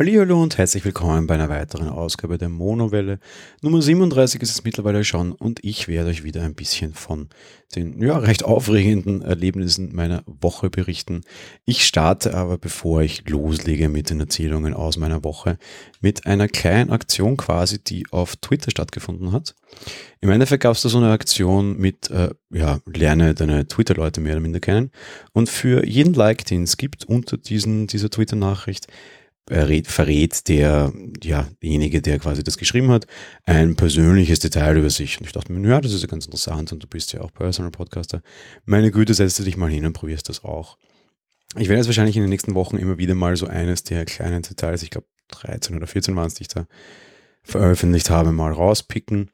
Hallo und herzlich willkommen bei einer weiteren Ausgabe der Monowelle. Nummer 37 ist es mittlerweile schon und ich werde euch wieder ein bisschen von den ja, recht aufregenden Erlebnissen meiner Woche berichten. Ich starte aber, bevor ich loslege mit den Erzählungen aus meiner Woche, mit einer kleinen Aktion quasi, die auf Twitter stattgefunden hat. Im Endeffekt gab es da so eine Aktion mit, äh, ja, lerne deine Twitter-Leute mehr oder minder kennen. Und für jeden Like, den es gibt unter diesen, dieser Twitter-Nachricht, verrät der, ja, derjenige, der quasi das geschrieben hat, ein persönliches Detail über sich. Und ich dachte mir, ja, das ist ja ganz interessant und du bist ja auch Personal Podcaster. Meine Güte, setzt du dich mal hin und probierst das auch. Ich werde jetzt wahrscheinlich in den nächsten Wochen immer wieder mal so eines der kleinen Details, ich glaube 13 oder 14 waren es, die ich da veröffentlicht habe, mal rauspicken.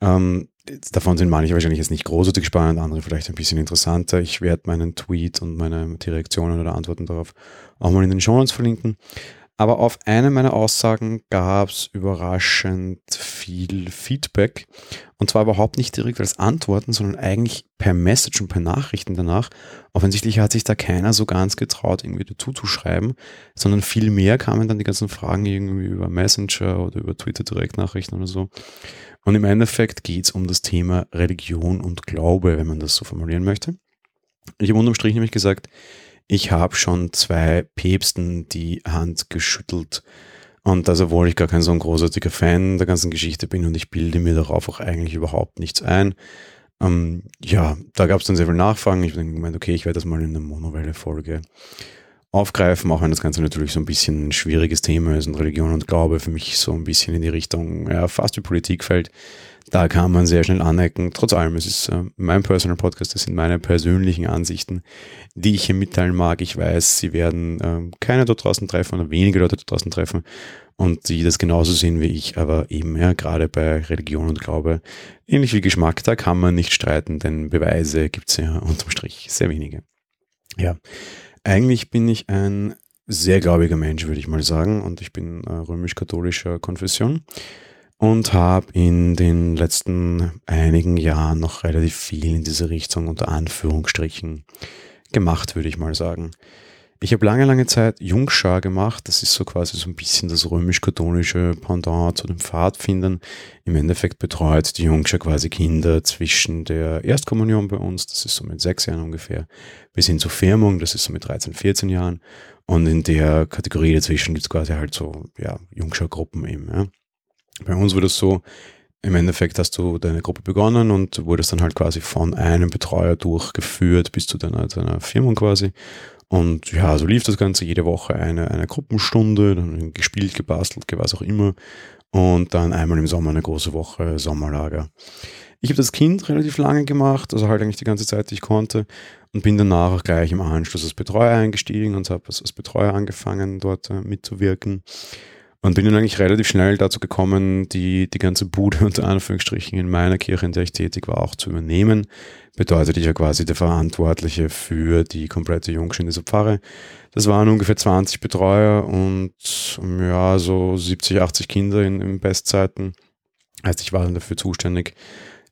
Ähm, davon sind manche wahrscheinlich jetzt nicht großartig spannend, andere vielleicht ein bisschen interessanter. Ich werde meinen Tweet und meine die Reaktionen oder Antworten darauf auch mal in den Show Notes verlinken. Aber auf eine meiner Aussagen gab es überraschend viel Feedback. Und zwar überhaupt nicht direkt als Antworten, sondern eigentlich per Message und per Nachrichten danach. Offensichtlich hat sich da keiner so ganz getraut, irgendwie dazu zu schreiben, sondern viel mehr kamen dann die ganzen Fragen irgendwie über Messenger oder über Twitter-Direktnachrichten oder so. Und im Endeffekt geht es um das Thema Religion und Glaube, wenn man das so formulieren möchte. Ich habe unterm Strich nämlich gesagt, ich habe schon zwei Päpsten die Hand geschüttelt. Und das, obwohl ich gar kein so ein großartiger Fan der ganzen Geschichte bin und ich bilde mir darauf auch eigentlich überhaupt nichts ein. Ähm, ja, da gab es dann sehr viel Nachfragen. Ich habe dann gemeint, okay, ich werde das mal in einer Monowelle-Folge aufgreifen, auch wenn das Ganze natürlich so ein bisschen ein schwieriges Thema ist und Religion und Glaube für mich so ein bisschen in die Richtung ja, fast wie Politik fällt. Da kann man sehr schnell anecken. Trotz allem, es ist äh, mein Personal Podcast, das sind meine persönlichen Ansichten, die ich hier mitteilen mag. Ich weiß, sie werden äh, keine dort draußen treffen oder wenige Leute dort draußen treffen und die das genauso sehen wie ich, aber eben ja, gerade bei Religion und Glaube, ähnlich wie Geschmack, da kann man nicht streiten, denn Beweise gibt es ja unterm Strich sehr wenige. Ja, eigentlich bin ich ein sehr gläubiger Mensch, würde ich mal sagen, und ich bin äh, römisch-katholischer Konfession und habe in den letzten einigen Jahren noch relativ viel in diese Richtung unter Anführungsstrichen gemacht, würde ich mal sagen. Ich habe lange, lange Zeit Jungschar gemacht. Das ist so quasi so ein bisschen das römisch-katholische Pendant zu den Pfadfindern. Im Endeffekt betreut die Jungschar quasi Kinder zwischen der Erstkommunion bei uns, das ist so mit sechs Jahren ungefähr, bis hin zur Firmung, das ist so mit 13, 14 Jahren. Und in der Kategorie dazwischen gibt es quasi halt so, ja, Jungschar-Gruppen eben. Ja. Bei uns wurde es so, im Endeffekt hast du deine Gruppe begonnen und wurdest dann halt quasi von einem Betreuer durchgeführt bis zu deiner, deiner Firmung quasi. Und ja, so lief das Ganze jede Woche eine, eine Gruppenstunde, dann gespielt, gebastelt, was auch immer. Und dann einmal im Sommer eine große Woche Sommerlager. Ich habe das Kind relativ lange gemacht, also halt eigentlich die ganze Zeit, die ich konnte. Und bin danach auch gleich im Anschluss als Betreuer eingestiegen und habe als, als Betreuer angefangen, dort äh, mitzuwirken. Und bin dann eigentlich relativ schnell dazu gekommen, die, die ganze Bude unter Anführungsstrichen in meiner Kirche, in der ich tätig war, auch zu übernehmen. Bedeutet, ich war quasi der Verantwortliche für die komplette Jungschule in dieser Pfarre. Das waren ungefähr 20 Betreuer und ja, so 70, 80 Kinder in, in Bestzeiten. Heißt, ich war dann dafür zuständig,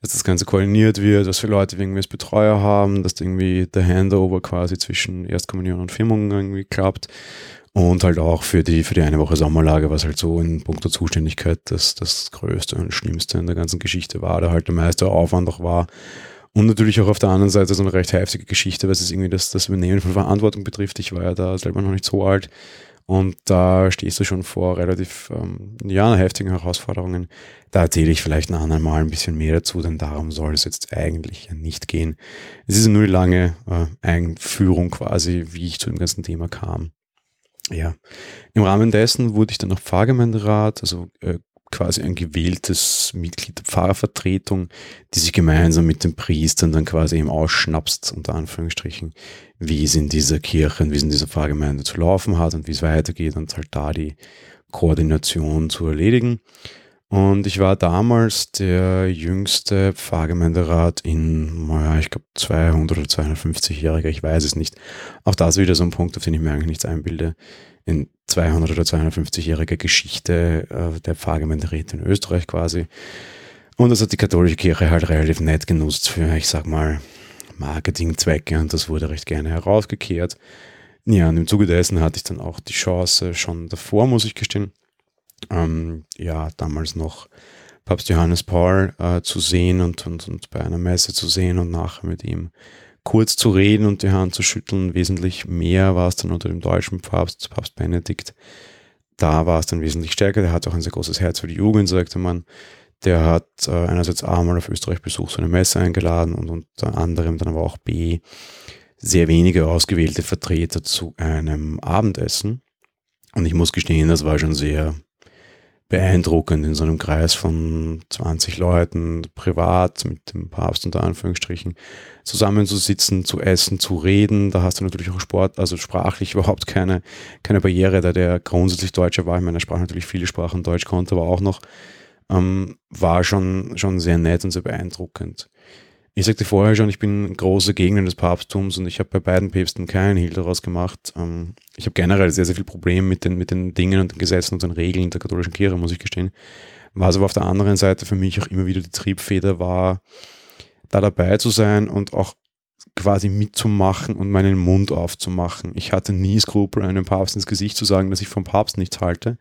dass das Ganze koordiniert wird, was für Leute wir irgendwie als Betreuer haben, dass irgendwie der Handover quasi zwischen Erstkommunion und Firmung irgendwie klappt und halt auch für die, für die eine Woche Sommerlage, was halt so in puncto Zuständigkeit das, das Größte und Schlimmste in der ganzen Geschichte war, da halt der meiste Aufwand auch war. Und natürlich auch auf der anderen Seite so eine recht heftige Geschichte, was es irgendwie das, das Übernehmen von Verantwortung betrifft. Ich war ja da selber noch nicht so alt. Und da stehst du schon vor relativ, ähm, ja, heftigen Herausforderungen. Da erzähle ich vielleicht ein andermal ein bisschen mehr dazu, denn darum soll es jetzt eigentlich nicht gehen. Es ist nur die lange äh, Einführung quasi, wie ich zu dem ganzen Thema kam ja, im Rahmen dessen wurde ich dann noch Pfarrgemeinderat, also äh, quasi ein gewähltes Mitglied der Pfarrervertretung, die sich gemeinsam mit den Priestern dann quasi eben ausschnapst, unter Anführungsstrichen, wie es in dieser Kirche und wie es in dieser Pfarrgemeinde zu laufen hat und wie es weitergeht und halt da die Koordination zu erledigen. Und ich war damals der jüngste Pfarrgemeinderat in, naja, ich glaube 200 oder 250-Jähriger, ich weiß es nicht. Auch das ist wieder so ein Punkt, auf den ich mir eigentlich nichts einbilde. In 200 oder 250-jähriger Geschichte äh, der Pfarrgemeinderäte in Österreich quasi. Und das hat die katholische Kirche halt relativ nett genutzt für, ich sag mal, Marketingzwecke und das wurde recht gerne herausgekehrt. Ja, und im Zuge dessen hatte ich dann auch die Chance schon davor, muss ich gestehen, ähm, ja, damals noch Papst Johannes Paul äh, zu sehen und, und, und bei einer Messe zu sehen und nachher mit ihm kurz zu reden und die Hand zu schütteln. Wesentlich mehr war es dann unter dem deutschen Papst, Papst Benedikt. Da war es dann wesentlich stärker. Der hat auch ein sehr großes Herz für die Jugend, sagte man. Der hat äh, einerseits A mal auf Österreich Besuch so eine Messe eingeladen und unter anderem dann aber auch B sehr wenige ausgewählte Vertreter zu einem Abendessen. Und ich muss gestehen, das war schon sehr beeindruckend in so einem Kreis von 20 Leuten privat mit dem Papst unter Anführungsstrichen zusammenzusitzen, zu essen, zu reden. Da hast du natürlich auch Sport, also sprachlich überhaupt keine, keine Barriere, da der grundsätzlich Deutscher war. Ich meine, er sprach natürlich viele Sprachen, Deutsch konnte aber auch noch, ähm, war schon, schon sehr nett und sehr beeindruckend. Ich sagte vorher schon, ich bin großer Gegner des Papsttums und ich habe bei beiden Päpsten keinen Hehl daraus gemacht. Ähm, ich habe generell sehr, sehr viel Probleme mit den, mit den Dingen und den Gesetzen und den Regeln der katholischen Kirche, muss ich gestehen. Was aber auf der anderen Seite für mich auch immer wieder die Triebfeder war, da dabei zu sein und auch quasi mitzumachen und meinen Mund aufzumachen. Ich hatte nie Skrupel, einem Papst ins Gesicht zu sagen, dass ich vom Papst nichts halte.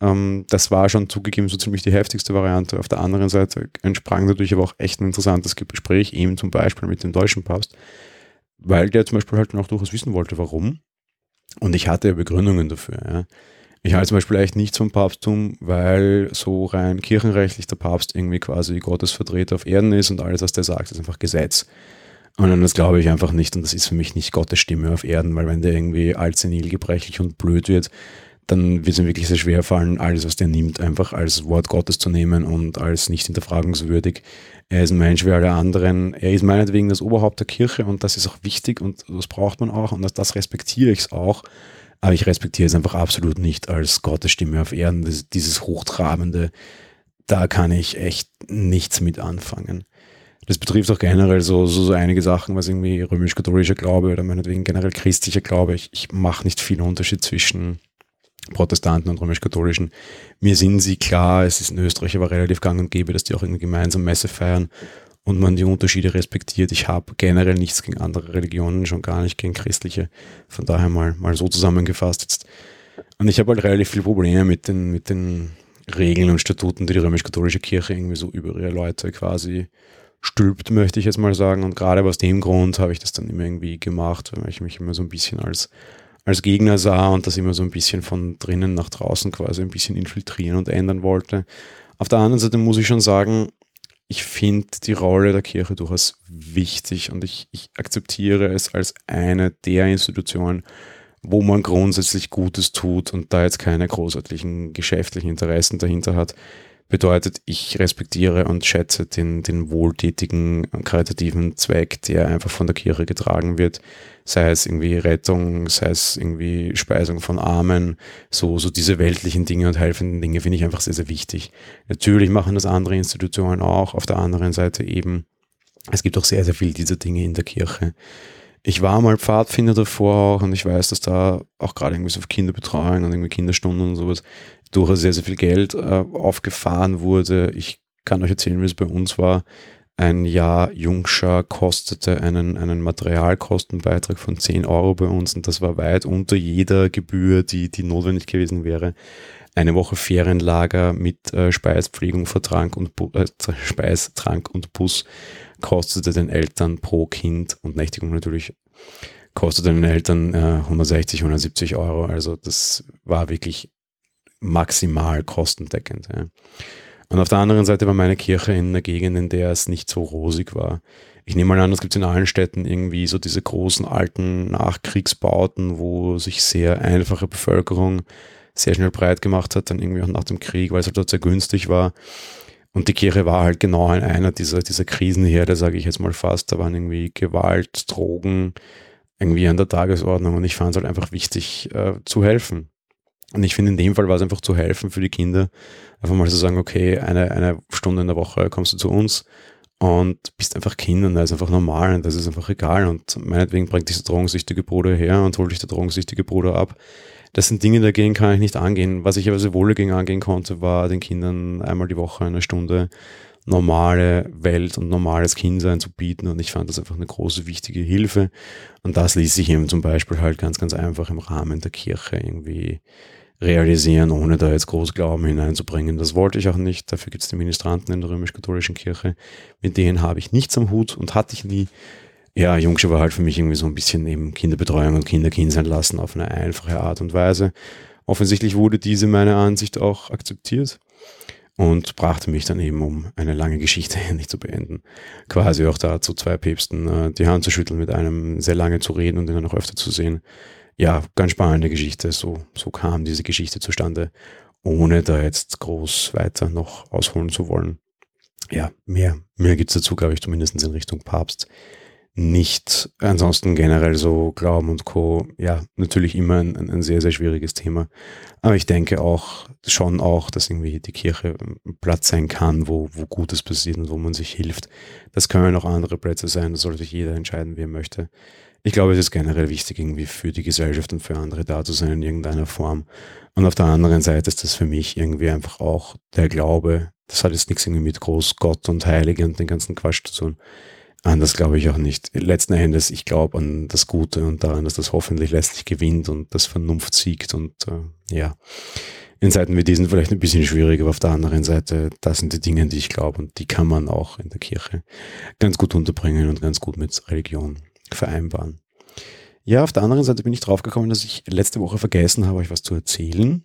Ähm, das war schon zugegeben so ziemlich die heftigste Variante. Auf der anderen Seite entsprang natürlich aber auch echt ein interessantes Gespräch, eben zum Beispiel mit dem deutschen Papst, weil der zum Beispiel halt noch durchaus wissen wollte, warum. Und ich hatte ja Begründungen dafür. Ja. Ich halte zum Beispiel echt nichts vom Papsttum, weil so rein kirchenrechtlich der Papst irgendwie quasi Gottes Vertreter auf Erden ist und alles, was der sagt, ist einfach Gesetz. Und das glaube ich einfach nicht und das ist für mich nicht Gottes Stimme auf Erden, weil wenn der irgendwie altsenil, gebrechlich und blöd wird, dann wird es mir wirklich sehr schwer fallen, alles, was der nimmt, einfach als Wort Gottes zu nehmen und als nicht hinterfragungswürdig. Er ist ein Mensch wie alle anderen. Er ist meinetwegen das Oberhaupt der Kirche und das ist auch wichtig und das braucht man auch und das, das respektiere ich auch. Aber ich respektiere es einfach absolut nicht als Gottes Stimme auf Erden, das, dieses Hochtrabende. Da kann ich echt nichts mit anfangen. Das betrifft auch generell so, so, so einige Sachen, was irgendwie römisch-katholischer Glaube oder meinetwegen generell christlicher Glaube. Ich, ich mache nicht viel Unterschied zwischen Protestanten und römisch-katholischen. Mir sind sie klar, es ist in Österreich aber relativ gang und gäbe, dass die auch irgendwie gemeinsam Messe feiern und man die Unterschiede respektiert. Ich habe generell nichts gegen andere Religionen, schon gar nicht gegen christliche. Von daher mal, mal so zusammengefasst jetzt. Und ich habe halt relativ viele Probleme mit den, mit den Regeln und Statuten, die die römisch-katholische Kirche irgendwie so über ihre Leute quasi stülpt, möchte ich jetzt mal sagen. Und gerade aus dem Grund habe ich das dann immer irgendwie gemacht, weil ich mich immer so ein bisschen als als Gegner sah und das immer so ein bisschen von drinnen nach draußen quasi ein bisschen infiltrieren und ändern wollte. Auf der anderen Seite muss ich schon sagen, ich finde die Rolle der Kirche durchaus wichtig und ich, ich akzeptiere es als eine der Institutionen, wo man grundsätzlich Gutes tut und da jetzt keine großartigen geschäftlichen Interessen dahinter hat. Bedeutet, ich respektiere und schätze den, den wohltätigen, karitativen Zweck, der einfach von der Kirche getragen wird sei es irgendwie Rettung, sei es irgendwie Speisung von Armen, so, so diese weltlichen Dinge und helfenden Dinge finde ich einfach sehr, sehr wichtig. Natürlich machen das andere Institutionen auch, auf der anderen Seite eben, es gibt auch sehr, sehr viel dieser Dinge in der Kirche. Ich war mal Pfadfinder davor auch und ich weiß, dass da auch gerade irgendwie so Kinderbetreuung und irgendwie Kinderstunden und sowas durchaus sehr, sehr viel Geld äh, aufgefahren wurde. Ich kann euch erzählen, wie es bei uns war ein Jahr Jungschar kostete einen, einen Materialkostenbeitrag von 10 Euro bei uns und das war weit unter jeder Gebühr, die, die notwendig gewesen wäre. Eine Woche Ferienlager mit äh, Speispflegung, Vertrank und Bu äh, Speis, Trank und Bus kostete den Eltern pro Kind und Nächtigung natürlich kostete den Eltern äh, 160, 170 Euro. Also das war wirklich maximal kostendeckend. Ja. Und auf der anderen Seite war meine Kirche in einer Gegend, in der es nicht so rosig war. Ich nehme mal an, es gibt in allen Städten irgendwie so diese großen alten Nachkriegsbauten, wo sich sehr einfache Bevölkerung sehr schnell breit gemacht hat, dann irgendwie auch nach dem Krieg, weil es halt dort sehr günstig war. Und die Kirche war halt genau in einer dieser, dieser Krisenherde, sage ich jetzt mal fast. Da waren irgendwie Gewalt, Drogen irgendwie an der Tagesordnung und ich fand es halt einfach wichtig äh, zu helfen. Und ich finde, in dem Fall war es einfach zu helfen für die Kinder, einfach mal zu sagen, okay, eine, eine Stunde in der Woche kommst du zu uns und bist einfach Kind und das ist einfach normal und das ist einfach egal. Und meinetwegen bringt dich der drogensüchtige Bruder her und holt dich der drogensüchtige Bruder ab. Das sind Dinge, dagegen kann ich nicht angehen. Was ich aber sehr wohl dagegen angehen konnte, war den Kindern einmal die Woche eine Stunde normale Welt und normales Kindsein zu bieten und ich fand das einfach eine große, wichtige Hilfe und das ließ sich eben zum Beispiel halt ganz, ganz einfach im Rahmen der Kirche irgendwie realisieren, ohne da jetzt groß Glauben hineinzubringen. Das wollte ich auch nicht. Dafür gibt es die Ministranten in der römisch-katholischen Kirche. Mit denen habe ich nichts am Hut und hatte ich nie. Ja, Jungsche war halt für mich irgendwie so ein bisschen eben Kinderbetreuung und Kinderkind sein lassen auf eine einfache Art und Weise. Offensichtlich wurde diese meiner Ansicht auch akzeptiert und brachte mich dann eben, um eine lange Geschichte endlich zu beenden, quasi auch dazu, zwei Päpsten äh, die Hand zu schütteln, mit einem sehr lange zu reden und ihn dann auch öfter zu sehen ja, ganz spannende Geschichte. So, so kam diese Geschichte zustande, ohne da jetzt groß weiter noch ausholen zu wollen. Ja, mehr, mehr gibt's dazu, glaube ich, zumindest in Richtung Papst. Nicht ansonsten generell so Glauben und Co. Ja, natürlich immer ein, ein sehr, sehr schwieriges Thema. Aber ich denke auch schon auch, dass irgendwie die Kirche ein Platz sein kann, wo, wo Gutes passiert und wo man sich hilft. Das können auch andere Plätze sein. Das sollte sich jeder entscheiden, wie er möchte ich glaube, es ist generell wichtig, irgendwie für die Gesellschaft und für andere da zu sein in irgendeiner Form. Und auf der anderen Seite ist das für mich irgendwie einfach auch der Glaube. Das hat jetzt nichts irgendwie mit Groß Gott und Heilige und den ganzen Quatsch zu tun. Anders glaube ich auch nicht. Letzten Endes, ich glaube an das Gute und daran, dass das hoffentlich letztlich gewinnt und das Vernunft siegt und äh, ja. In Zeiten wie diesen vielleicht ein bisschen schwierig, aber auf der anderen Seite, das sind die Dinge, die ich glaube und die kann man auch in der Kirche ganz gut unterbringen und ganz gut mit Religion vereinbaren. Ja, auf der anderen Seite bin ich draufgekommen, dass ich letzte Woche vergessen habe, euch was zu erzählen.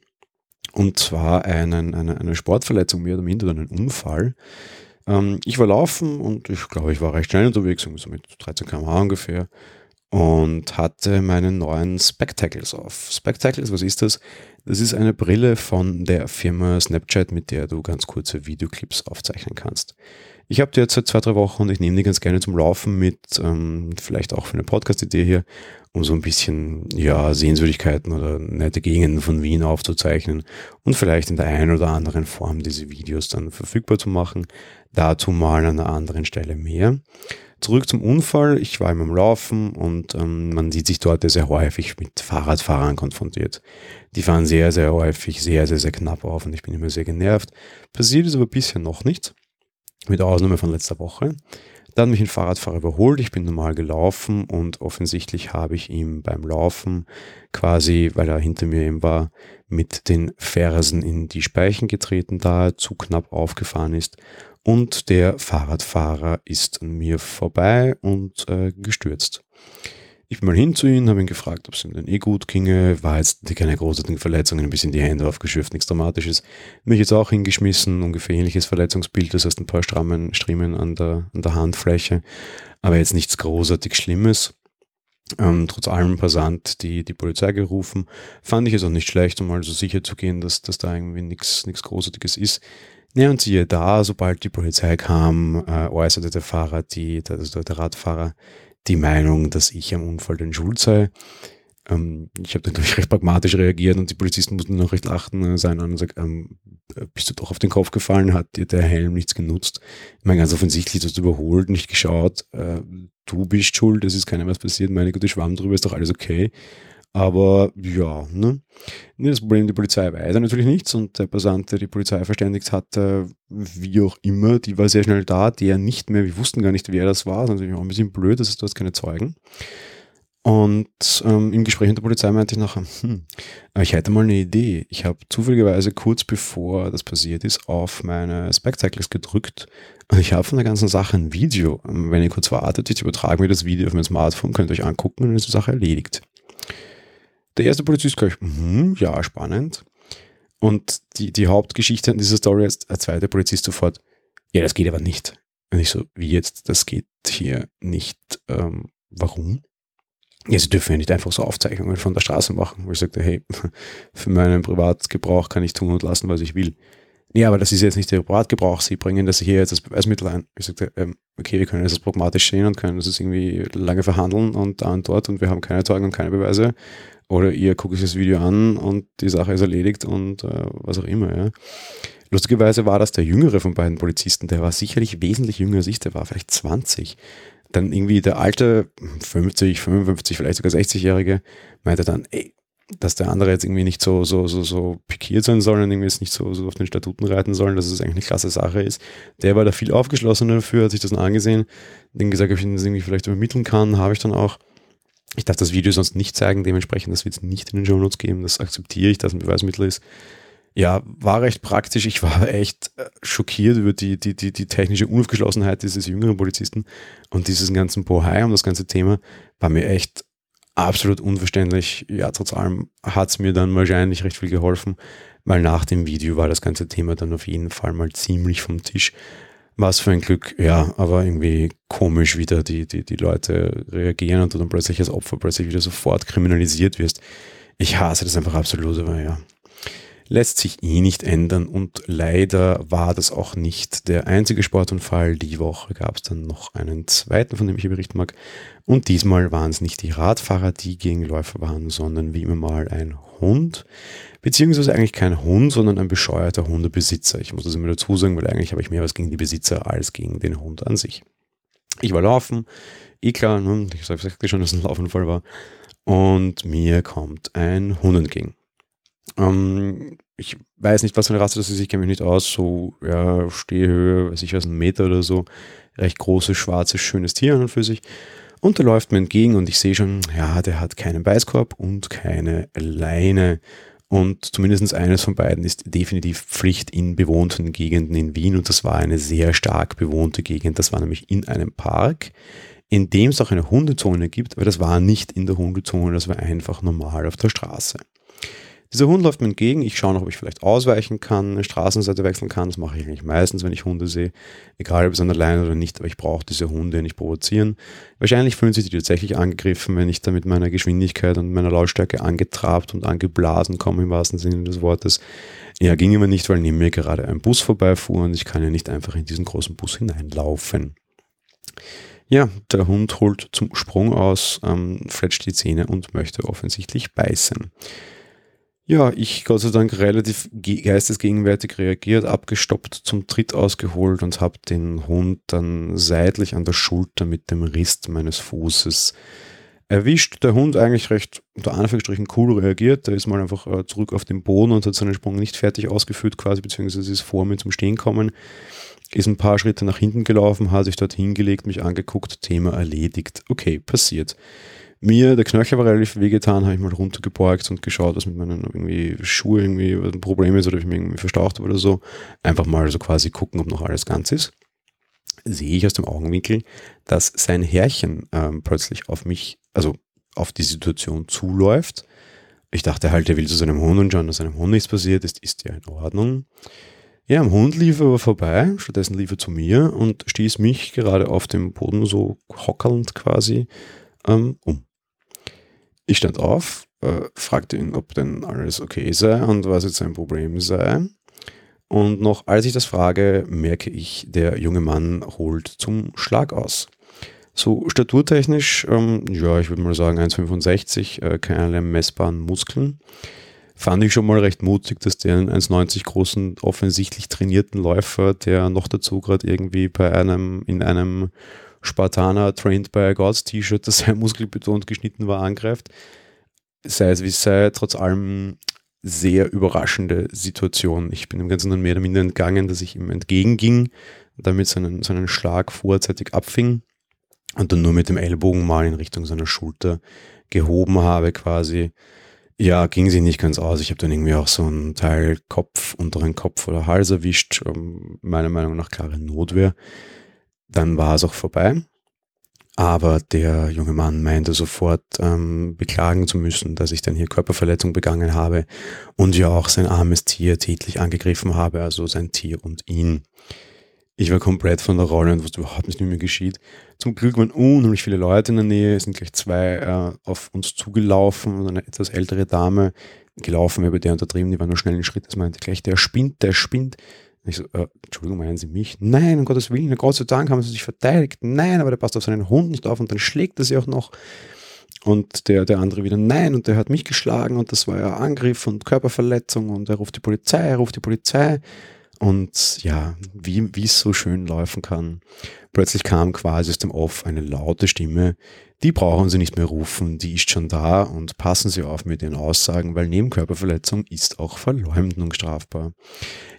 Und zwar einen, eine, eine Sportverletzung mehr oder minder, einen Unfall. Ähm, ich war laufen und ich glaube, ich war recht schnell unterwegs, so mit 13 km/h ungefähr und hatte meinen neuen Spectacles auf. Spectacles, was ist das? Das ist eine Brille von der Firma Snapchat, mit der du ganz kurze Videoclips aufzeichnen kannst. Ich habe die jetzt seit zwei, drei Wochen und ich nehme die ganz gerne zum Laufen mit, ähm, vielleicht auch für eine Podcast-Idee hier, um so ein bisschen ja, Sehenswürdigkeiten oder nette Gegenden von Wien aufzuzeichnen und vielleicht in der einen oder anderen Form diese Videos dann verfügbar zu machen. Dazu mal an einer anderen Stelle mehr. Zurück zum Unfall. Ich war immer am Laufen und ähm, man sieht sich dort sehr häufig mit Fahrradfahrern konfrontiert. Die fahren sehr, sehr häufig, sehr, sehr, sehr knapp auf und ich bin immer sehr genervt. Passiert ist aber bisher noch nichts mit Ausnahme von letzter Woche. Dann mich ein Fahrradfahrer überholt, ich bin normal gelaufen und offensichtlich habe ich ihm beim Laufen quasi, weil er hinter mir eben war, mit den Fersen in die Speichen getreten, da er zu knapp aufgefahren ist. Und der Fahrradfahrer ist an mir vorbei und äh, gestürzt. Ich bin mal hin zu ihm, habe ihn gefragt, ob es ihm denn eh gut ginge. War jetzt keine großartigen Verletzungen, ein bisschen die Hände aufgeschürft, nichts Dramatisches. Mich jetzt auch hingeschmissen, ungefähr ähnliches Verletzungsbild, das heißt ein paar Strammen, Striemen an der, an der Handfläche, aber jetzt nichts großartig Schlimmes. Ähm, trotz allem Passant die, die Polizei gerufen. Fand ich es auch nicht schlecht, um mal so sicher zu gehen, dass, dass da irgendwie nichts Großartiges ist. Ja, und siehe da, sobald die Polizei kam, äh, äußerte der Fahrer, die, also der Radfahrer, die Meinung, dass ich am Unfall den Schuld sei. Ähm, ich habe natürlich recht pragmatisch reagiert und die Polizisten mussten noch recht lachen äh, sein und sagen, ähm, bist du doch auf den Kopf gefallen, hat dir der Helm nichts genutzt. Ich meine, ganz offensichtlich, du hast überholt, nicht geschaut, äh, du bist schuld, es ist keinem was passiert, meine Gute, Schwamm drüber, ist doch alles okay. Aber ja, ne? Das Problem, die Polizei weiß natürlich nichts und der Passant, der die Polizei verständigt hat, wie auch immer, die war sehr schnell da, der nicht mehr, wir wussten gar nicht, wer das war, das ist natürlich auch ein bisschen blöd, das ist, du hast keine Zeugen. Und ähm, im Gespräch mit der Polizei meinte ich nachher, hm, ich hätte mal eine Idee. Ich habe zufälligerweise kurz bevor das passiert ist, auf meine Spectacles gedrückt und ich habe von der ganzen Sache ein Video. Wenn ihr kurz wartet, ich übertrage mir das Video auf mein Smartphone, könnt ihr euch angucken und dann ist die Sache erledigt. Der erste Polizist gleich, mm, ja, spannend. Und die, die Hauptgeschichte an dieser Story ist, der zweite Polizist sofort, ja, das geht aber nicht. Und ich so, wie jetzt, das geht hier nicht. Ähm, warum? Ja, sie dürfen ja nicht einfach so Aufzeichnungen von der Straße machen. Wo ich sagte, hey, für meinen Privatgebrauch kann ich tun und lassen, was ich will. Nee, aber das ist jetzt nicht der Privatgebrauch. Sie bringen das hier jetzt als Beweismittel ein. Ich sagte, ähm, okay, wir können das pragmatisch sehen und können das irgendwie lange verhandeln und da und dort und wir haben keine Zeugen und keine Beweise. Oder ihr guckt euch das Video an und die Sache ist erledigt und äh, was auch immer. Ja. Lustigerweise war das der jüngere von beiden Polizisten, der war sicherlich wesentlich jünger als ich, der war vielleicht 20. Dann irgendwie der alte, 50, 55, vielleicht sogar 60-Jährige, meinte dann, ey, dass der andere jetzt irgendwie nicht so, so, so, so pikiert sein soll und irgendwie jetzt nicht so, so auf den Statuten reiten sollen, dass es eigentlich eine klasse Sache ist. Der war da viel aufgeschlossener dafür, hat sich das dann angesehen, den gesagt, ob ich ihn das irgendwie vielleicht übermitteln kann, habe ich dann auch. Ich darf das Video sonst nicht zeigen, dementsprechend, das wird es nicht in den Show Notes geben, das akzeptiere ich, dass ein Beweismittel ist. Ja, war recht praktisch. Ich war echt äh, schockiert über die, die, die, die technische Unaufgeschlossenheit dieses jüngeren Polizisten und dieses ganzen Bohai um das ganze Thema war mir echt absolut unverständlich. Ja, trotz allem hat es mir dann wahrscheinlich recht viel geholfen, weil nach dem Video war das ganze Thema dann auf jeden Fall mal ziemlich vom Tisch. Was für ein Glück, ja, aber irgendwie komisch wieder die, die, die Leute reagieren und du dann plötzlich als Opfer plötzlich wieder sofort kriminalisiert wirst. Ich hasse das einfach absolut, aber ja, lässt sich eh nicht ändern und leider war das auch nicht der einzige Sportunfall. Die Woche gab es dann noch einen zweiten, von dem ich hier berichten mag. Und diesmal waren es nicht die Radfahrer, die gegen Läufer waren, sondern wie immer mal ein Hund. Beziehungsweise eigentlich kein Hund, sondern ein bescheuerter Hundebesitzer. Ich muss das immer dazu sagen, weil eigentlich habe ich mehr was gegen die Besitzer als gegen den Hund an sich. Ich war laufen, eh klar, ne? ich sagte schon, dass es ein Laufunfall war. Und mir kommt ein Hund entgegen. Ähm, ich weiß nicht, was für eine Rasse das ist, ich kenne mich nicht aus, so ja, Stehhöhe, weiß ich was, ein Meter oder so. Recht großes, schwarzes, schönes Tier an und für sich. Und der läuft mir entgegen und ich sehe schon, ja, der hat keinen Beißkorb und keine Leine. Und zumindest eines von beiden ist definitiv Pflicht in bewohnten Gegenden in Wien. Und das war eine sehr stark bewohnte Gegend. Das war nämlich in einem Park, in dem es auch eine Hundezone gibt, aber das war nicht in der Hundezone, das war einfach normal auf der Straße. Dieser Hund läuft mir entgegen. Ich schaue noch, ob ich vielleicht ausweichen kann, eine Straßenseite wechseln kann. Das mache ich eigentlich meistens, wenn ich Hunde sehe. Egal, ob es an der Leine oder nicht, aber ich brauche diese Hunde nicht provozieren. Wahrscheinlich fühlen sich die tatsächlich angegriffen, wenn ich da mit meiner Geschwindigkeit und meiner Lautstärke angetrabt und angeblasen komme, im wahrsten Sinne des Wortes. Ja, ging immer nicht, weil neben mir gerade ein Bus vorbeifuhr und ich kann ja nicht einfach in diesen großen Bus hineinlaufen. Ja, der Hund holt zum Sprung aus, ähm, fletscht die Zähne und möchte offensichtlich beißen. Ja, ich Gott sei Dank relativ geistesgegenwärtig reagiert, abgestoppt, zum Tritt ausgeholt und habe den Hund dann seitlich an der Schulter mit dem Rist meines Fußes erwischt. Der Hund eigentlich recht unter Anführungsstrichen cool reagiert. Der ist mal einfach äh, zurück auf den Boden und hat seinen Sprung nicht fertig ausgeführt, quasi, beziehungsweise ist vor mir zum Stehen kommen. Ist ein paar Schritte nach hinten gelaufen, hat sich dort hingelegt, mich angeguckt, Thema erledigt. Okay, passiert mir, der Knöchel war relativ wehgetan, habe ich mal runtergebeugt und geschaut, was mit meinen irgendwie Schuhen irgendwie ein Problem ist oder ich mich irgendwie verstaucht habe oder so. Einfach mal so quasi gucken, ob noch alles ganz ist. Sehe ich aus dem Augenwinkel, dass sein Herrchen ähm, plötzlich auf mich, also auf die Situation zuläuft. Ich dachte halt, er will zu seinem Hund und schauen, dass seinem Hund nichts passiert ist, ist ja in Ordnung. Ja, am Hund lief er aber vorbei, stattdessen lief er zu mir und stieß mich gerade auf dem Boden so hockernd quasi ähm, um. Ich stand auf, äh, fragte ihn, ob denn alles okay sei und was jetzt sein Problem sei. Und noch als ich das frage, merke ich, der junge Mann holt zum Schlag aus. So staturtechnisch, ähm, ja, ich würde mal sagen 1,65, äh, keine messbaren Muskeln. Fand ich schon mal recht mutig, dass der einen 1,90 großen, offensichtlich trainierten Läufer, der noch dazu gerade irgendwie bei einem, in einem Spartaner Trained by a Gods T-Shirt, das sehr muskelbetont geschnitten war, angreift. Sei es wie sei, trotz allem sehr überraschende Situation. Ich bin dem Ganzen dann mehr oder minder entgangen, dass ich ihm entgegenging, damit seinen, seinen Schlag vorzeitig abfing und dann nur mit dem Ellbogen mal in Richtung seiner Schulter gehoben habe quasi. Ja, ging sie nicht ganz aus. Ich habe dann irgendwie auch so einen Teil Kopf, unteren Kopf oder Hals erwischt. Ähm, meiner Meinung nach klare Notwehr. Dann war es auch vorbei. Aber der junge Mann meinte sofort ähm, beklagen zu müssen, dass ich dann hier Körperverletzung begangen habe und ja auch sein armes Tier tätlich angegriffen habe, also sein Tier und ihn. Ich war komplett von der Rolle und wusste überhaupt nicht, wie mir geschieht. Zum Glück waren unheimlich viele Leute in der Nähe, es sind gleich zwei äh, auf uns zugelaufen, eine etwas ältere Dame gelaufen, über der untertrieben, die war nur schnell in Schritt, das meinte gleich, der spinnt, der spinnt. Ich so, äh, Entschuldigung, meinen Sie mich? Nein, um Gottes Willen, Gott sei Dank haben sie sich verteidigt. Nein, aber der passt auf seinen Hund nicht auf und dann schlägt er sie auch noch. Und der, der andere wieder, nein, und der hat mich geschlagen und das war ja Angriff und Körperverletzung und er ruft die Polizei, er ruft die Polizei. und ja, wie wie es so schön laufen kann. Plötzlich kam quasi aus dem Off eine laute Stimme, die brauchen Sie nicht mehr rufen, die ist schon da und passen Sie auf mit Ihren Aussagen, weil Nebenkörperverletzung ist auch Verleumdung strafbar.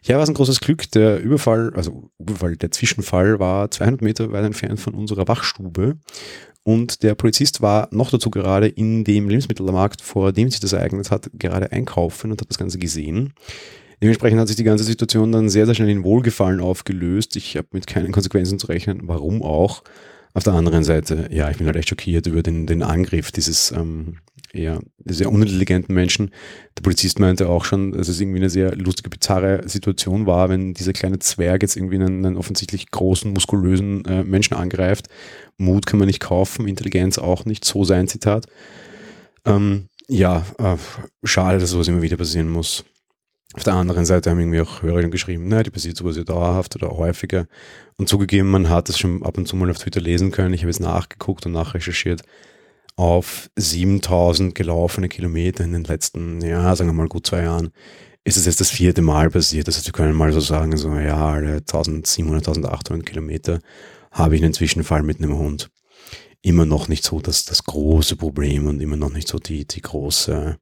Ja, war es ein großes Glück, der Überfall, also Überfall, der Zwischenfall war 200 Meter weit entfernt von unserer Wachstube und der Polizist war noch dazu gerade in dem Lebensmittelmarkt, vor dem sich das ereignet hat, gerade einkaufen und hat das Ganze gesehen. Dementsprechend hat sich die ganze Situation dann sehr, sehr schnell in Wohlgefallen aufgelöst. Ich habe mit keinen Konsequenzen zu rechnen, warum auch. Auf der anderen Seite, ja, ich bin halt echt schockiert über den, den Angriff dieses ähm, eher sehr unintelligenten Menschen. Der Polizist meinte auch schon, dass es irgendwie eine sehr lustige, bizarre Situation war, wenn dieser kleine Zwerg jetzt irgendwie einen, einen offensichtlich großen, muskulösen äh, Menschen angreift. Mut kann man nicht kaufen, Intelligenz auch nicht, so sein Zitat. Ähm, ja, äh, schade, dass sowas immer wieder passieren muss. Auf der anderen Seite haben irgendwie auch Hörer geschrieben, naja, die passiert sowas ja dauerhaft oder häufiger. Und zugegeben, man hat es schon ab und zu mal auf Twitter lesen können. Ich habe es nachgeguckt und nachrecherchiert. Auf 7000 gelaufene Kilometer in den letzten, ja, sagen wir mal gut zwei Jahren, ist es jetzt das vierte Mal passiert. Heißt, wir können mal so sagen, so, ja, alle 1700, 1800 Kilometer habe ich einen Zwischenfall mit einem Hund. Immer noch nicht so das, das große Problem und immer noch nicht so die, die große,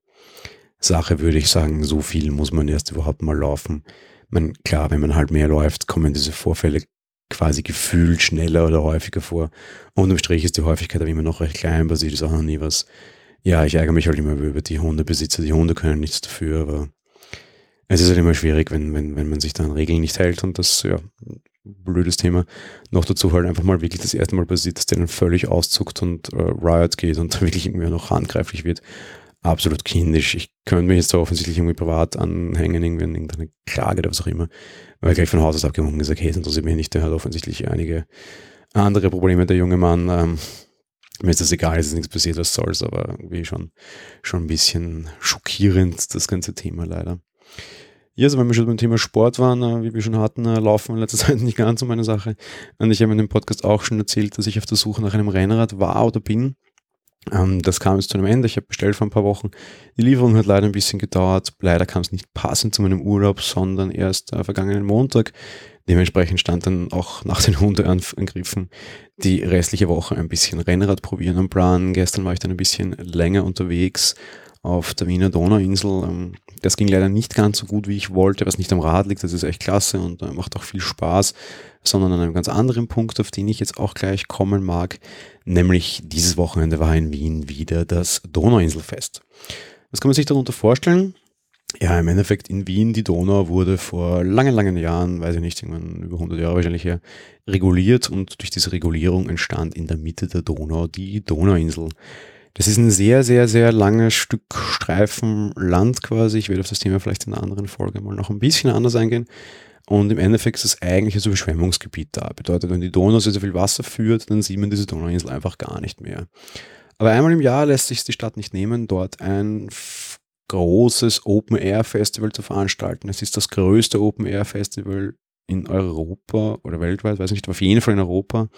Sache würde ich sagen, so viel muss man erst überhaupt mal laufen. Man, klar, wenn man halt mehr läuft, kommen diese Vorfälle quasi gefühlt schneller oder häufiger vor. Und im Strich ist die Häufigkeit aber immer noch recht klein, passiert ist auch noch nie was. Ja, ich ärgere mich halt immer über die Hundebesitzer. Die Hunde können nichts dafür, aber es ist halt immer schwierig, wenn, wenn, wenn man sich da an Regeln nicht hält und das, ja, blödes Thema. Noch dazu halt einfach mal wirklich das erste Mal passiert, dass der dann völlig auszuckt und äh, Riot geht und wirklich irgendwie noch handgreiflich wird absolut kindisch. Ich könnte mich jetzt da offensichtlich irgendwie privat anhängen, irgendwie an irgendeine Klage oder was auch immer, weil gleich von Haus aus abgewunken gesagt, hey, das interessiert mich nicht, der hat offensichtlich einige andere Probleme, der junge Mann. Ähm, mir ist das egal, es ist nichts passiert, was soll's, aber irgendwie schon, schon ein bisschen schockierend, das ganze Thema leider. Ja, also wenn wir schon beim Thema Sport waren, äh, wie wir schon hatten, äh, laufen in letzter Zeit nicht ganz so meine Sache. Und ich habe in dem Podcast auch schon erzählt, dass ich auf der Suche nach einem Rennrad war oder bin. Ähm, das kam jetzt zu einem Ende. Ich habe bestellt vor ein paar Wochen. Die Lieferung hat leider ein bisschen gedauert. Leider kam es nicht passend zu meinem Urlaub, sondern erst äh, vergangenen Montag. Dementsprechend stand dann auch nach den Hundeangriffen die restliche Woche ein bisschen Rennrad probieren am Plan. Gestern war ich dann ein bisschen länger unterwegs auf der Wiener Donauinsel. Ähm, das ging leider nicht ganz so gut, wie ich wollte, was nicht am Rad liegt. Das ist echt klasse und äh, macht auch viel Spaß, sondern an einem ganz anderen Punkt, auf den ich jetzt auch gleich kommen mag. Nämlich dieses Wochenende war in Wien wieder das Donauinselfest. Was kann man sich darunter vorstellen? Ja, im Endeffekt in Wien, die Donau wurde vor langen, langen Jahren, weiß ich nicht, irgendwann über 100 Jahre wahrscheinlich her, reguliert und durch diese Regulierung entstand in der Mitte der Donau die Donauinsel. Das ist ein sehr, sehr, sehr langes Stück Streifen Land quasi. Ich werde auf das Thema vielleicht in einer anderen Folge mal noch ein bisschen anders eingehen. Und im Endeffekt ist es eigentlich ein Überschwemmungsgebiet da. Bedeutet, wenn die Donau so viel Wasser führt, dann sieht man diese Donauinsel einfach gar nicht mehr. Aber einmal im Jahr lässt sich die Stadt nicht nehmen, dort ein großes Open-Air-Festival zu veranstalten. Es ist das größte Open-Air-Festival in Europa oder weltweit, weiß nicht, aber auf jeden Fall in Europa.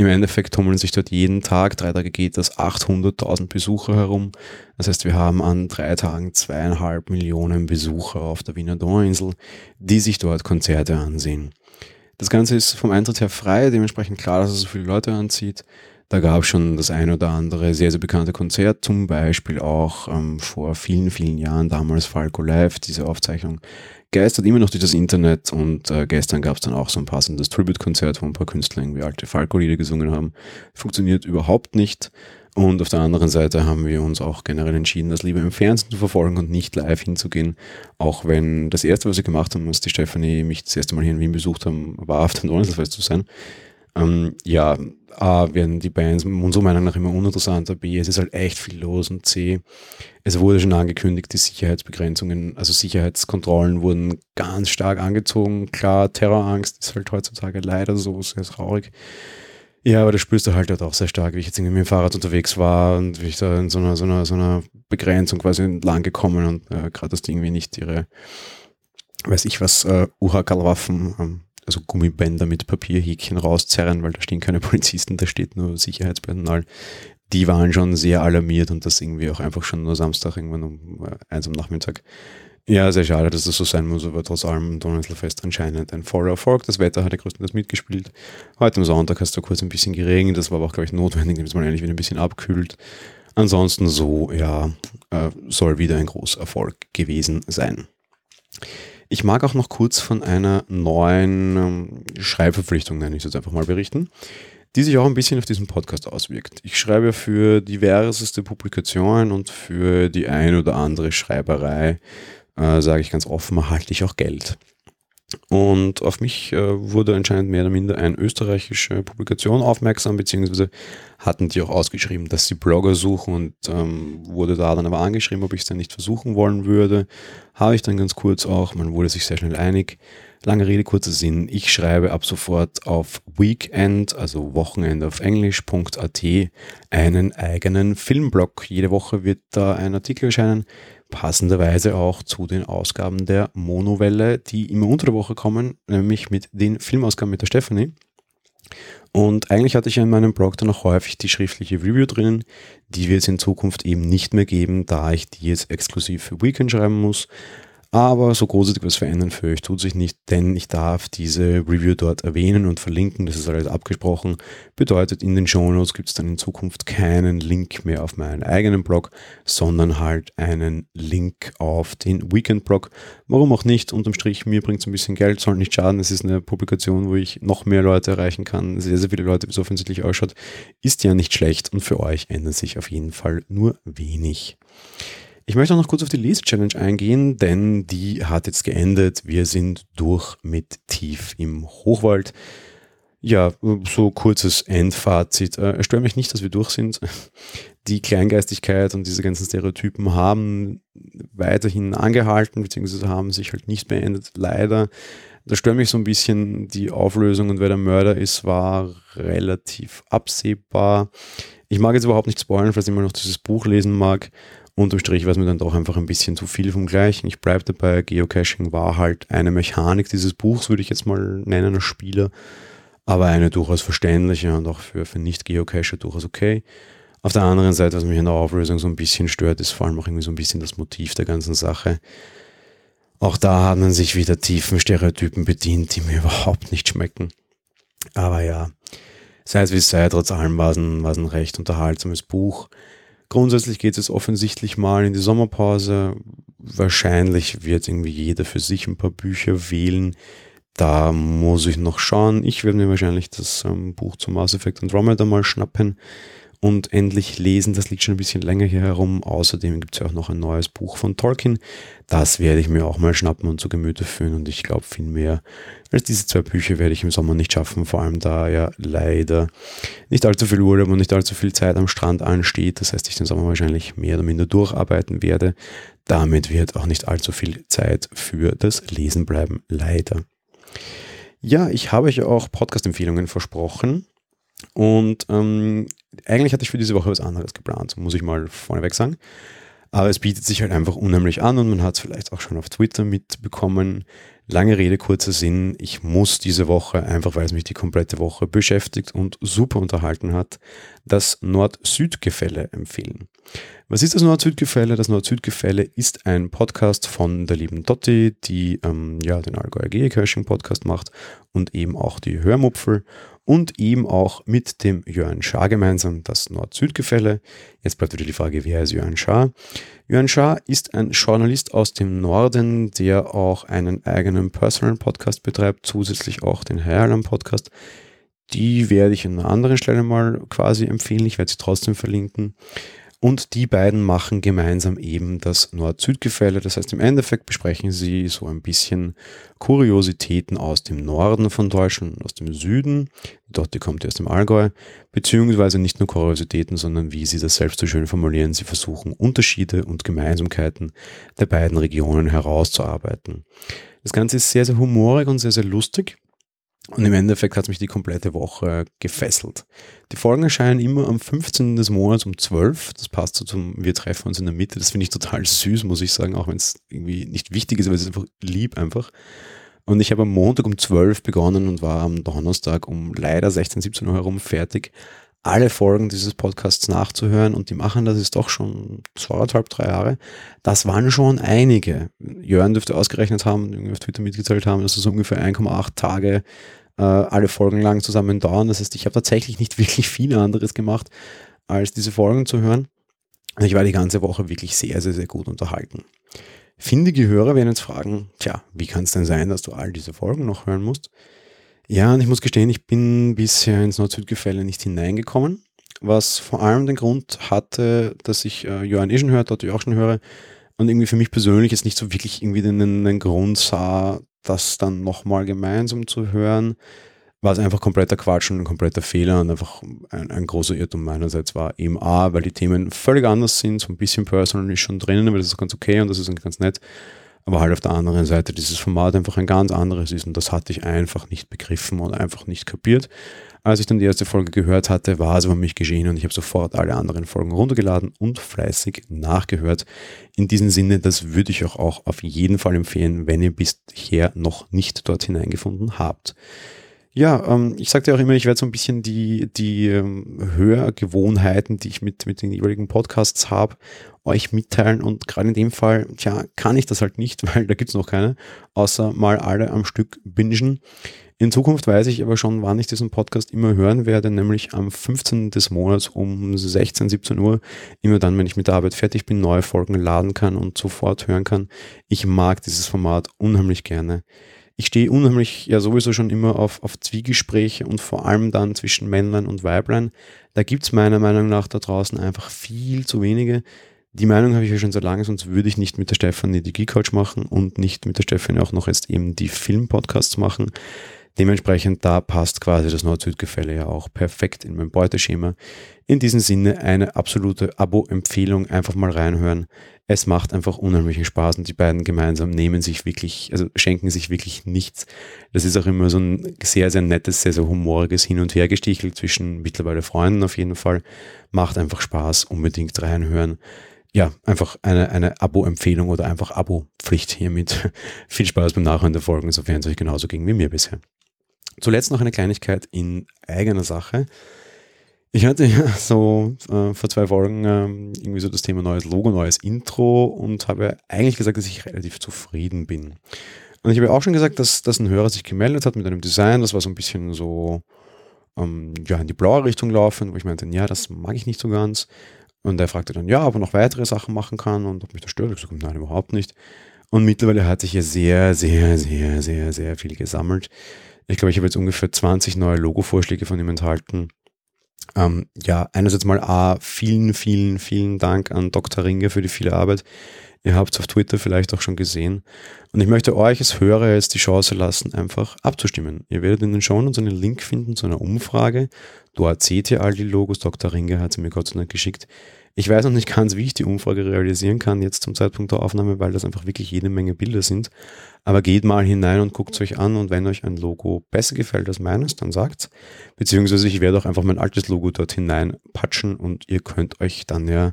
Im Endeffekt tummeln sich dort jeden Tag, drei Tage geht das, 800.000 Besucher herum. Das heißt, wir haben an drei Tagen zweieinhalb Millionen Besucher auf der Wiener Donauinsel, die sich dort Konzerte ansehen. Das Ganze ist vom Eintritt her frei, dementsprechend klar, dass es so viele Leute anzieht. Da gab es schon das ein oder andere sehr, sehr bekannte Konzert, zum Beispiel auch ähm, vor vielen, vielen Jahren, damals Falco Live, diese Aufzeichnung geistert immer noch durch das Internet und äh, gestern gab es dann auch so ein passendes Tribute-Konzert, wo ein paar Künstler irgendwie alte Falco-Lieder gesungen haben. Funktioniert überhaupt nicht. Und auf der anderen Seite haben wir uns auch generell entschieden, das lieber im Fernsehen zu verfolgen und nicht live hinzugehen. Auch wenn das erste, was wir gemacht haben, als die Stefanie mich das erste Mal hier in Wien besucht haben, war auf dem Donnerstagfest zu sein. Ähm, ja, A, werden die Bands unserer Meinung nach immer uninteressanter, B, es ist halt echt viel los und C, es wurde schon angekündigt, die Sicherheitsbegrenzungen, also Sicherheitskontrollen wurden ganz stark angezogen. Klar, Terrorangst ist halt heutzutage leider so sehr traurig. Ja, aber das spürst du halt, auch sehr stark, wie ich jetzt irgendwie mit dem Fahrrad unterwegs war und wie ich da in so einer, so einer, so einer Begrenzung quasi entlang gekommen und äh, gerade, dass die irgendwie nicht ihre, weiß ich was, äh, UHK-Waffen ähm, also Gummibänder mit Papierhäkchen rauszerren, weil da stehen keine Polizisten, da steht nur Sicherheitspersonal. Die waren schon sehr alarmiert und das irgendwie auch einfach schon nur Samstag irgendwann um äh, eins am Nachmittag Ja, sehr schade, dass das so sein muss, aber trotz allem Donauinselfest anscheinend ein voller Erfolg. Das Wetter hat ja größtenteils mitgespielt. Heute am Sonntag hast du kurz ein bisschen geregnet, das war aber auch, glaube ich, notwendig, damit es mal endlich wieder ein bisschen abkühlt. Ansonsten so, ja, äh, soll wieder ein großer Erfolg gewesen sein. Ich mag auch noch kurz von einer neuen ähm, Schreibverpflichtung, nenne ich es jetzt einfach mal, berichten die sich auch ein bisschen auf diesen Podcast auswirkt. Ich schreibe für diverseste Publikationen und für die ein oder andere Schreiberei, äh, sage ich ganz offen, erhalte ich auch Geld. Und auf mich äh, wurde anscheinend mehr oder minder eine österreichische Publikation aufmerksam, beziehungsweise hatten die auch ausgeschrieben, dass sie Blogger suchen und ähm, wurde da dann aber angeschrieben, ob ich es dann nicht versuchen wollen würde. Habe ich dann ganz kurz auch, man wurde sich sehr schnell einig. Lange Rede, kurzer Sinn. Ich schreibe ab sofort auf Weekend, also Wochenende auf Englisch.at, einen eigenen Filmblog. Jede Woche wird da ein Artikel erscheinen, passenderweise auch zu den Ausgaben der Monowelle, die immer unter der Woche kommen, nämlich mit den Filmausgaben mit der Stephanie. Und eigentlich hatte ich in meinem Blog dann auch häufig die schriftliche Review drinnen. Die wird es in Zukunft eben nicht mehr geben, da ich die jetzt exklusiv für Weekend schreiben muss. Aber so großartig was verändern für euch tut sich nicht, denn ich darf diese Review dort erwähnen und verlinken. Das ist alles abgesprochen. Bedeutet, in den Show Notes gibt es dann in Zukunft keinen Link mehr auf meinen eigenen Blog, sondern halt einen Link auf den Weekend-Blog. Warum auch nicht? Unterm Strich, mir bringt es ein bisschen Geld, soll nicht schaden. Es ist eine Publikation, wo ich noch mehr Leute erreichen kann. Sehr, sehr viele Leute, wie es offensichtlich ausschaut. Ist ja nicht schlecht und für euch ändert sich auf jeden Fall nur wenig. Ich möchte auch noch kurz auf die Lese-Challenge eingehen, denn die hat jetzt geendet. Wir sind durch mit Tief im Hochwald. Ja, so kurzes Endfazit. Äh, stört mich nicht, dass wir durch sind. Die Kleingeistigkeit und diese ganzen Stereotypen haben weiterhin angehalten, beziehungsweise haben sich halt nicht beendet, leider. Da stört mich so ein bisschen die Auflösung und wer der Mörder ist, war relativ absehbar. Ich mag jetzt überhaupt nicht spoilern, falls jemand noch dieses Buch lesen mag. Unterm Strich war es mir dann doch einfach ein bisschen zu viel vom Gleichen. Ich bleibe dabei, Geocaching war halt eine Mechanik dieses Buchs, würde ich jetzt mal nennen, als Spieler, aber eine durchaus verständliche und auch für, für Nicht-Geocacher durchaus okay. Auf der anderen Seite, was mich in der Auflösung so ein bisschen stört, ist vor allem auch irgendwie so ein bisschen das Motiv der ganzen Sache. Auch da hat man sich wieder tiefen Stereotypen bedient, die mir überhaupt nicht schmecken. Aber ja, sei es wie es sei, trotz allem war es ein, war es ein recht unterhaltsames Buch. Grundsätzlich geht es offensichtlich mal in die Sommerpause. Wahrscheinlich wird irgendwie jeder für sich ein paar Bücher wählen. Da muss ich noch schauen. Ich werde mir wahrscheinlich das ähm, Buch zum Mass Effect Andromeda mal schnappen und endlich lesen. Das liegt schon ein bisschen länger hier herum. Außerdem gibt es ja auch noch ein neues Buch von Tolkien. Das werde ich mir auch mal schnappen und zu Gemüte führen. Und ich glaube, viel mehr als diese zwei Bücher werde ich im Sommer nicht schaffen. Vor allem da ja leider nicht allzu viel Urlaub und nicht allzu viel Zeit am Strand ansteht. Das heißt, ich den Sommer wahrscheinlich mehr oder minder durcharbeiten werde. Damit wird auch nicht allzu viel Zeit für das Lesen bleiben. Leider. Ja, ich habe euch auch Podcast-Empfehlungen versprochen. Und ähm, eigentlich hatte ich für diese Woche was anderes geplant, muss ich mal vorneweg sagen. Aber es bietet sich halt einfach unheimlich an und man hat es vielleicht auch schon auf Twitter mitbekommen. Lange Rede, kurzer Sinn. Ich muss diese Woche, einfach weil es mich die komplette Woche beschäftigt und super unterhalten hat, das Nord-Süd-Gefälle empfehlen. Was ist das Nord-Süd-Gefälle? Das Nord-Süd-Gefälle ist ein Podcast von der lieben Dotti, die ähm, ja, den Allgäuer Geocaching Podcast macht und eben auch die Hörmupfel und eben auch mit dem Jörn Schaar gemeinsam das Nord-Süd-Gefälle. Jetzt bleibt wieder die Frage, wer ist Jörn Schaar? Jörn Schaar ist ein Journalist aus dem Norden, der auch einen eigenen Personal Podcast betreibt, zusätzlich auch den Herrlam Podcast. Die werde ich an einer anderen Stelle mal quasi empfehlen. Ich werde sie trotzdem verlinken. Und die beiden machen gemeinsam eben das Nord-Süd-Gefälle. Das heißt, im Endeffekt besprechen sie so ein bisschen Kuriositäten aus dem Norden von Deutschland aus dem Süden. Dort, die kommt aus dem Allgäu. Beziehungsweise nicht nur Kuriositäten, sondern wie sie das selbst so schön formulieren, sie versuchen Unterschiede und Gemeinsamkeiten der beiden Regionen herauszuarbeiten. Das Ganze ist sehr, sehr humorig und sehr, sehr lustig. Und im Endeffekt hat es mich die komplette Woche gefesselt. Die Folgen erscheinen immer am 15. des Monats um 12. Das passt so zum Wir treffen uns in der Mitte. Das finde ich total süß, muss ich sagen, auch wenn es irgendwie nicht wichtig ist, aber es ist einfach lieb einfach. Und ich habe am Montag um 12 begonnen und war am Donnerstag um leider 16, 17 Uhr herum fertig. alle Folgen dieses Podcasts nachzuhören und die machen das ist doch schon zweieinhalb, drei Jahre. Das waren schon einige. Jörn dürfte ausgerechnet haben, auf Twitter mitgezählt haben, dass es ungefähr 1,8 Tage äh, alle Folgen lang zusammen dauern. Das heißt, ich habe tatsächlich nicht wirklich viel anderes gemacht, als diese Folgen zu hören. Ich war die ganze Woche wirklich sehr, sehr, sehr gut unterhalten. Findige Hörer werden jetzt fragen, tja, wie kann es denn sein, dass du all diese Folgen noch hören musst? Ja, und ich muss gestehen, ich bin bisher ins Nord-Süd-Gefälle nicht hineingekommen, was vor allem den Grund hatte, dass ich äh, Johann schon hört, dort auch schon höre, und irgendwie für mich persönlich jetzt nicht so wirklich irgendwie den, den Grund sah, das dann nochmal gemeinsam zu hören, war es einfach kompletter Quatsch und ein kompletter Fehler und einfach ein, ein, großer Irrtum meinerseits war eben A, weil die Themen völlig anders sind, so ein bisschen personal ist schon drinnen, aber das ist ganz okay und das ist ganz nett aber halt auf der anderen Seite dieses Format einfach ein ganz anderes ist und das hatte ich einfach nicht begriffen und einfach nicht kapiert. Als ich dann die erste Folge gehört hatte, war es über mich geschehen und ich habe sofort alle anderen Folgen runtergeladen und fleißig nachgehört. In diesem Sinne, das würde ich euch auch auf jeden Fall empfehlen, wenn ihr bisher noch nicht dort hineingefunden habt. Ja, ähm, ich sagte auch immer, ich werde so ein bisschen die, die ähm, Hörgewohnheiten, die ich mit, mit den jeweiligen Podcasts habe, euch mitteilen. Und gerade in dem Fall, tja, kann ich das halt nicht, weil da gibt's noch keine, außer mal alle am Stück bingen. In Zukunft weiß ich aber schon, wann ich diesen Podcast immer hören werde, nämlich am 15. des Monats um 16, 17 Uhr. Immer dann, wenn ich mit der Arbeit fertig bin, neue Folgen laden kann und sofort hören kann. Ich mag dieses Format unheimlich gerne ich stehe unheimlich ja sowieso schon immer auf, auf Zwiegespräche und vor allem dann zwischen Männlein und Weiblein. Da gibt es meiner Meinung nach da draußen einfach viel zu wenige. Die Meinung habe ich ja schon so lange, sonst würde ich nicht mit der Stefanie die Geek Couch machen und nicht mit der Stefanie auch noch jetzt eben die Filmpodcasts machen. Dementsprechend da passt quasi das Nord-Süd-Gefälle ja auch perfekt in mein Beuteschema. In diesem Sinne eine absolute Abo-Empfehlung, einfach mal reinhören. Es macht einfach unheimlichen Spaß und die beiden gemeinsam nehmen sich wirklich, also schenken sich wirklich nichts. Das ist auch immer so ein sehr, sehr nettes, sehr, sehr humoriges Hin- und Hergestichel zwischen mittlerweile Freunden auf jeden Fall. Macht einfach Spaß, unbedingt reinhören ja, einfach eine, eine Abo-Empfehlung oder einfach Abo-Pflicht hiermit. Viel Spaß beim Nachhören der Folgen, sofern es euch genauso ging wie mir bisher. Zuletzt noch eine Kleinigkeit in eigener Sache. Ich hatte ja so äh, vor zwei Folgen ähm, irgendwie so das Thema neues Logo, neues Intro und habe eigentlich gesagt, dass ich relativ zufrieden bin. Und ich habe auch schon gesagt, dass, dass ein Hörer sich gemeldet hat mit einem Design, das war so ein bisschen so ähm, ja, in die blaue Richtung laufen, wo ich meinte, ja, das mag ich nicht so ganz. Und er fragte dann, ja, ob er noch weitere Sachen machen kann und ob mich das stört. Ich gesagt, nein, überhaupt nicht. Und mittlerweile hat sich hier sehr, sehr, sehr, sehr, sehr viel gesammelt. Ich glaube, ich habe jetzt ungefähr 20 neue Logo-Vorschläge von ihm enthalten. Ähm, ja, einerseits mal A, vielen, vielen, vielen Dank an Dr. Ringe für die viele Arbeit. Ihr habt es auf Twitter vielleicht auch schon gesehen. Und ich möchte euch als Hörer jetzt die Chance lassen, einfach abzustimmen. Ihr werdet in den Show Notes einen Link finden zu einer Umfrage. Dort seht ihr all die Logos. Dr. Ringe hat sie mir Gott sei Dank geschickt. Ich weiß noch nicht ganz, wie ich die Umfrage realisieren kann, jetzt zum Zeitpunkt der Aufnahme, weil das einfach wirklich jede Menge Bilder sind. Aber geht mal hinein und guckt es euch an und wenn euch ein Logo besser gefällt als meines, dann sagt's. Beziehungsweise ich werde auch einfach mein altes Logo dort hinein patchen und ihr könnt euch dann ja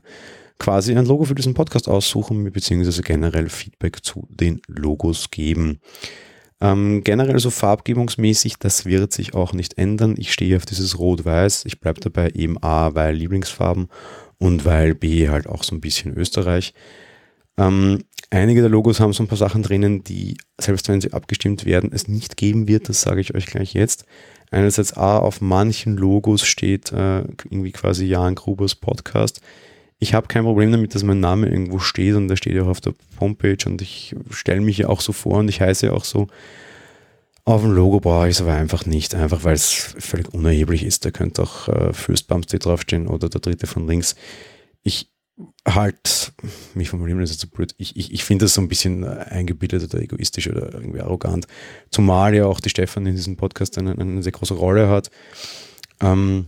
quasi ein Logo für diesen Podcast aussuchen, beziehungsweise generell Feedback zu den Logos geben. Ähm, generell so farbgebungsmäßig, das wird sich auch nicht ändern. Ich stehe auf dieses Rot-Weiß. Ich bleibe dabei eben A, weil Lieblingsfarben und weil B halt auch so ein bisschen Österreich. Ähm, einige der Logos haben so ein paar Sachen drinnen, die, selbst wenn sie abgestimmt werden, es nicht geben wird. Das sage ich euch gleich jetzt. Einerseits A, auf manchen Logos steht äh, irgendwie quasi Jan Grubers Podcast. Ich habe kein Problem damit, dass mein Name irgendwo steht und der steht ja auch auf der Homepage und ich stelle mich ja auch so vor und ich heiße ja auch so. Auf dem Logo brauche ich es aber einfach nicht, einfach weil es völlig unerheblich ist. Da könnte auch äh, First Bumstead draufstehen oder der dritte von links. Ich halt, mich formulieren das jetzt so blöd, ich, ich, ich finde das so ein bisschen eingebildet oder egoistisch oder irgendwie arrogant. Zumal ja auch die Stefan in diesem Podcast eine, eine sehr große Rolle hat. Ähm,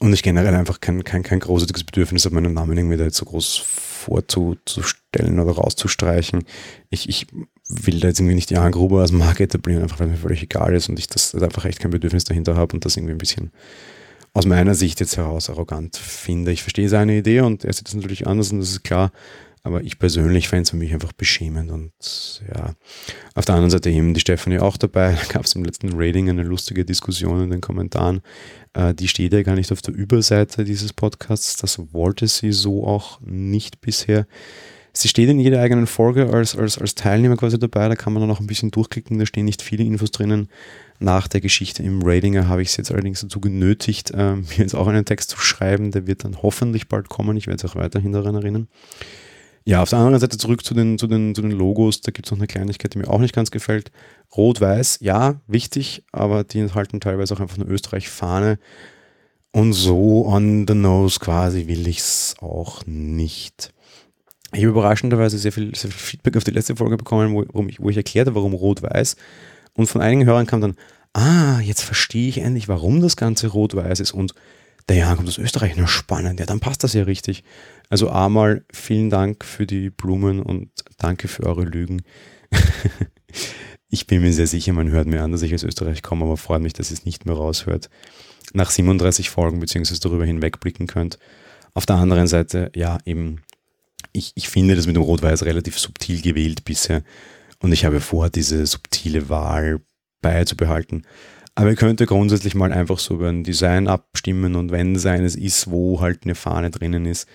und ich generell einfach kein, kein, kein großartiges Bedürfnis habe, meinen Namen irgendwie da jetzt so groß vorzustellen oder rauszustreichen. Ich, ich will da jetzt irgendwie nicht die Gruber als Marke etablieren, einfach weil mir völlig egal ist und ich das einfach echt kein Bedürfnis dahinter habe und das irgendwie ein bisschen aus meiner Sicht jetzt heraus arrogant finde. Ich verstehe seine Idee und er sieht das natürlich anders und das ist klar. Aber ich persönlich fände es für mich einfach beschämend und ja. Auf der anderen Seite eben die Stefanie auch dabei. Da gab es im letzten Rating eine lustige Diskussion in den Kommentaren. Äh, die steht ja gar nicht auf der Überseite dieses Podcasts. Das wollte sie so auch nicht bisher. Sie steht in jeder eigenen Folge als, als, als Teilnehmer quasi dabei, da kann man dann auch ein bisschen durchklicken, da stehen nicht viele Infos drinnen. Nach der Geschichte im Ratinger habe ich sie jetzt allerdings dazu genötigt, äh, mir jetzt auch einen Text zu schreiben, der wird dann hoffentlich bald kommen, ich werde es auch weiterhin daran erinnern. Ja, auf der anderen Seite zurück zu den, zu den, zu den Logos, da gibt es noch eine Kleinigkeit, die mir auch nicht ganz gefällt. Rot-Weiß, ja, wichtig, aber die enthalten teilweise auch einfach eine Österreich-Fahne. Und so on the nose quasi will ich es auch nicht. Ich habe überraschenderweise sehr viel, sehr viel Feedback auf die letzte Folge bekommen, wo, ich, wo ich erklärte, warum Rot-Weiß. Und von einigen Hörern kam dann, ah, jetzt verstehe ich endlich, warum das Ganze Rot-Weiß ist. Und der Jan kommt aus Österreich, na spannend, ja, dann passt das ja richtig. Also einmal vielen Dank für die Blumen und danke für eure Lügen. ich bin mir sehr sicher, man hört mir an, dass ich aus Österreich komme, aber freut mich, dass ihr es nicht mehr raushört. Nach 37 Folgen beziehungsweise darüber hinwegblicken könnt. Auf der anderen Seite, ja, eben ich, ich finde das mit dem Rot-Weiß relativ subtil gewählt bisher und ich habe vor, diese subtile Wahl beizubehalten. Aber ihr könnt ja grundsätzlich mal einfach so über ein Design abstimmen und wenn es eines ist, wo halt eine Fahne drinnen ist,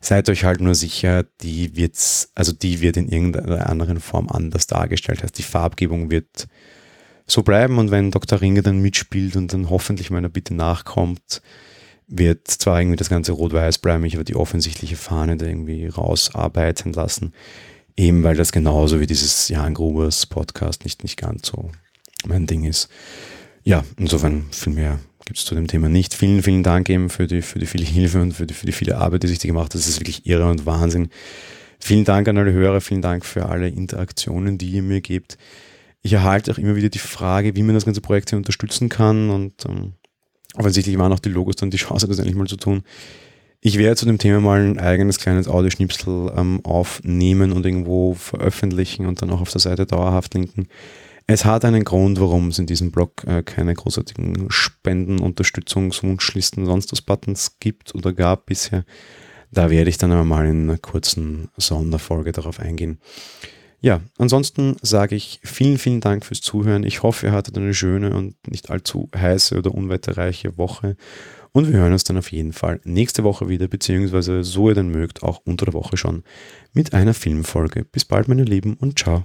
seid euch halt nur sicher, die wird's, also die wird in irgendeiner anderen Form anders dargestellt. Heißt, die Farbgebung wird so bleiben und wenn Dr. Ringe dann mitspielt und dann hoffentlich meiner Bitte nachkommt, wird zwar irgendwie das ganze rot-weiß bleiben, ich aber die offensichtliche Fahne da irgendwie rausarbeiten lassen. Eben weil das genauso wie dieses Jan Grubers Podcast nicht, nicht ganz so mein Ding ist. Ja, insofern viel mehr gibt es zu dem Thema nicht. Vielen, vielen Dank eben für die, für die viele Hilfe und für die, für die viele Arbeit, die sich da gemacht hat. Das ist wirklich irre und Wahnsinn. Vielen Dank an alle Hörer, vielen Dank für alle Interaktionen, die ihr mir gebt. Ich erhalte auch immer wieder die Frage, wie man das ganze Projekt hier unterstützen kann und ähm, offensichtlich waren auch die Logos dann die Chance, das endlich mal zu tun. Ich werde zu dem Thema mal ein eigenes kleines Audioschnipsel ähm, aufnehmen und irgendwo veröffentlichen und dann auch auf der Seite dauerhaft linken. Es hat einen Grund, warum es in diesem Blog äh, keine großartigen Spenden, Unterstützungs, Wunschlisten, sonst was Buttons gibt oder gab bisher. Da werde ich dann aber mal in einer kurzen Sonderfolge darauf eingehen. Ja, ansonsten sage ich vielen, vielen Dank fürs Zuhören. Ich hoffe, ihr hattet eine schöne und nicht allzu heiße oder unwetterreiche Woche. Und wir hören uns dann auf jeden Fall nächste Woche wieder, beziehungsweise so ihr denn mögt, auch unter der Woche schon mit einer Filmfolge. Bis bald, meine Lieben, und ciao.